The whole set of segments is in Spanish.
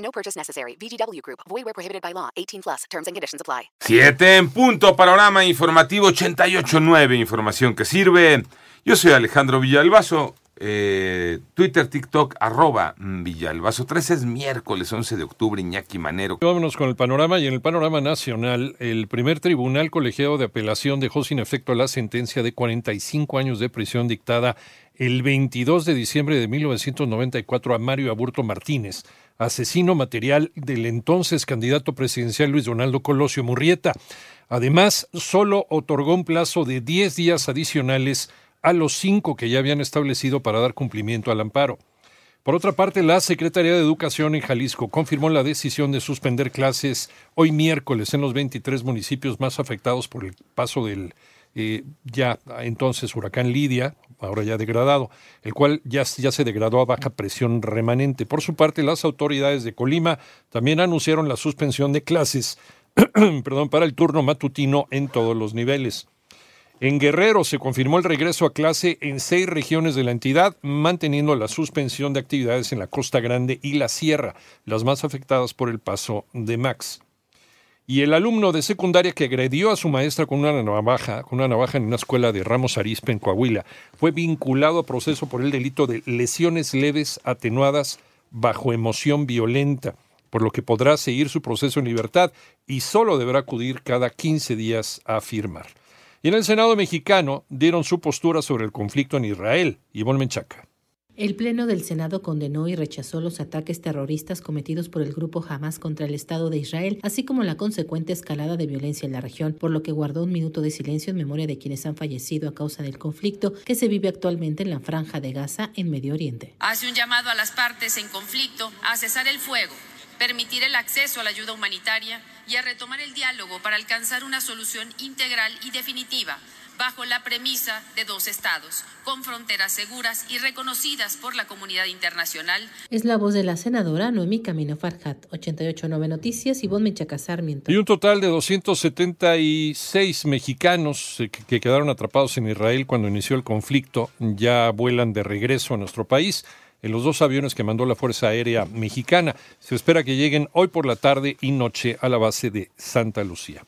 No purchase necessary. VGW Group. Void where prohibited by law. 18 plus. Terms and conditions apply. Siete en punto, panorama informativo 88.9, información que sirve. Yo soy Alejandro Villalbazo, eh, Twitter, TikTok, arroba Villalbazo. 13 es miércoles 11 de octubre, Iñaki Manero. Vámonos con el panorama y en el panorama nacional, el primer tribunal colegiado de apelación dejó sin efecto la sentencia de 45 años de prisión dictada el 22 de diciembre de 1994 a Mario Aburto Martínez, asesino material del entonces candidato presidencial Luis Donaldo Colosio Murrieta. Además, solo otorgó un plazo de 10 días adicionales a los cinco que ya habían establecido para dar cumplimiento al amparo. Por otra parte, la Secretaría de Educación en Jalisco confirmó la decisión de suspender clases hoy miércoles en los 23 municipios más afectados por el paso del eh, ya entonces huracán Lidia, ahora ya degradado, el cual ya, ya se degradó a baja presión remanente. Por su parte, las autoridades de Colima también anunciaron la suspensión de clases perdón, para el turno matutino en todos los niveles. En Guerrero se confirmó el regreso a clase en seis regiones de la entidad, manteniendo la suspensión de actividades en la Costa Grande y la Sierra, las más afectadas por el paso de Max. Y el alumno de secundaria que agredió a su maestra con una navaja, con una navaja en una escuela de Ramos Arizpe en Coahuila, fue vinculado a proceso por el delito de lesiones leves atenuadas bajo emoción violenta, por lo que podrá seguir su proceso en libertad y solo deberá acudir cada 15 días a firmar. Y en el Senado mexicano dieron su postura sobre el conflicto en Israel. Ivonne Menchaca. El Pleno del Senado condenó y rechazó los ataques terroristas cometidos por el grupo Hamas contra el Estado de Israel, así como la consecuente escalada de violencia en la región, por lo que guardó un minuto de silencio en memoria de quienes han fallecido a causa del conflicto que se vive actualmente en la franja de Gaza en Medio Oriente. Hace un llamado a las partes en conflicto a cesar el fuego, permitir el acceso a la ayuda humanitaria y a retomar el diálogo para alcanzar una solución integral y definitiva bajo la premisa de dos estados, con fronteras seguras y reconocidas por la comunidad internacional. Es la voz de la senadora Noemí Camino Farhat, 889 Noticias, y Ivonne Menchaca Sarmiento. Y un total de 276 mexicanos que quedaron atrapados en Israel cuando inició el conflicto ya vuelan de regreso a nuestro país en los dos aviones que mandó la Fuerza Aérea Mexicana. Se espera que lleguen hoy por la tarde y noche a la base de Santa Lucía.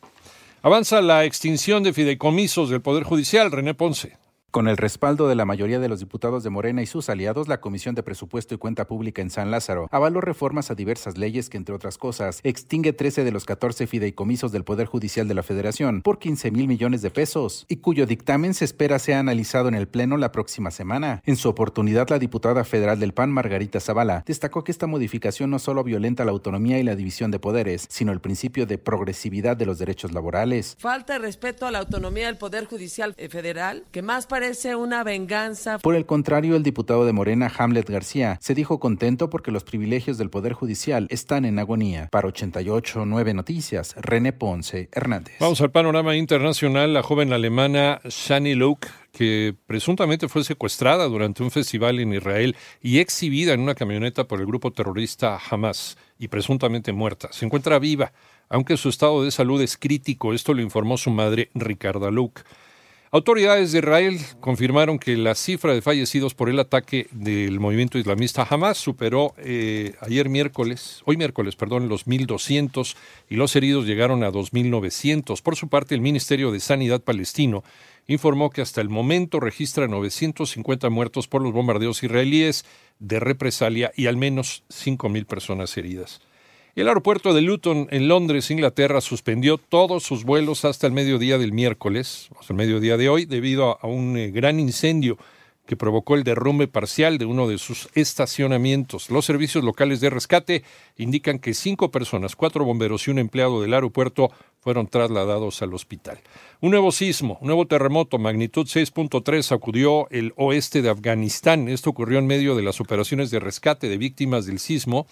Avanza la extinción de fideicomisos del Poder Judicial. René Ponce. Con el respaldo de la mayoría de los diputados de Morena y sus aliados, la Comisión de Presupuesto y Cuenta Pública en San Lázaro avaló reformas a diversas leyes que, entre otras cosas, extingue 13 de los 14 fideicomisos del Poder Judicial de la Federación por 15 mil millones de pesos y cuyo dictamen se espera sea analizado en el Pleno la próxima semana. En su oportunidad, la diputada federal del PAN, Margarita Zavala, destacó que esta modificación no solo violenta la autonomía y la división de poderes, sino el principio de progresividad de los derechos laborales. Falta respeto a la autonomía del Poder Judicial Federal, que más parece una venganza. Por el contrario, el diputado de Morena, Hamlet García, se dijo contento porque los privilegios del Poder Judicial están en agonía. Para 88 9 Noticias, René Ponce Hernández. Vamos al panorama internacional. La joven alemana Shani Luke que presuntamente fue secuestrada durante un festival en Israel y exhibida en una camioneta por el grupo terrorista Hamas y presuntamente muerta. Se encuentra viva, aunque su estado de salud es crítico. Esto lo informó su madre, Ricarda Luke. Autoridades de Israel confirmaron que la cifra de fallecidos por el ataque del movimiento islamista Hamas superó eh, ayer miércoles, hoy miércoles, perdón, los 1.200 y los heridos llegaron a 2.900. Por su parte, el Ministerio de Sanidad palestino informó que hasta el momento registra 950 muertos por los bombardeos israelíes de represalia y al menos 5.000 personas heridas. El aeropuerto de Luton en Londres, Inglaterra, suspendió todos sus vuelos hasta el mediodía del miércoles, hasta el mediodía de hoy, debido a un eh, gran incendio que provocó el derrumbe parcial de uno de sus estacionamientos. Los servicios locales de rescate indican que cinco personas, cuatro bomberos y un empleado del aeropuerto fueron trasladados al hospital. Un nuevo sismo, un nuevo terremoto, magnitud 6.3, sacudió el oeste de Afganistán. Esto ocurrió en medio de las operaciones de rescate de víctimas del sismo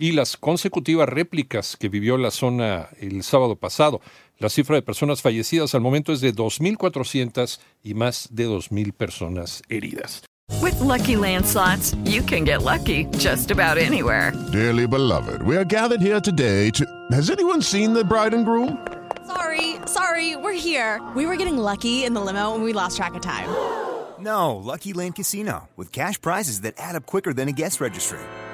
y las consecutivas réplicas que vivió la zona el sábado pasado. La cifra de personas fallecidas al momento es de 2.400 y más de 2.000 personas heridas. With lucky landslots, you can get lucky just about anywhere. Dearly beloved, we are gathered here today to. Has anyone seen the bride and groom? Sorry, sorry, we're here. We were getting lucky in the limo and we lost track of time. No, Lucky Land Casino, with cash prizes that add up quicker than a guest registry.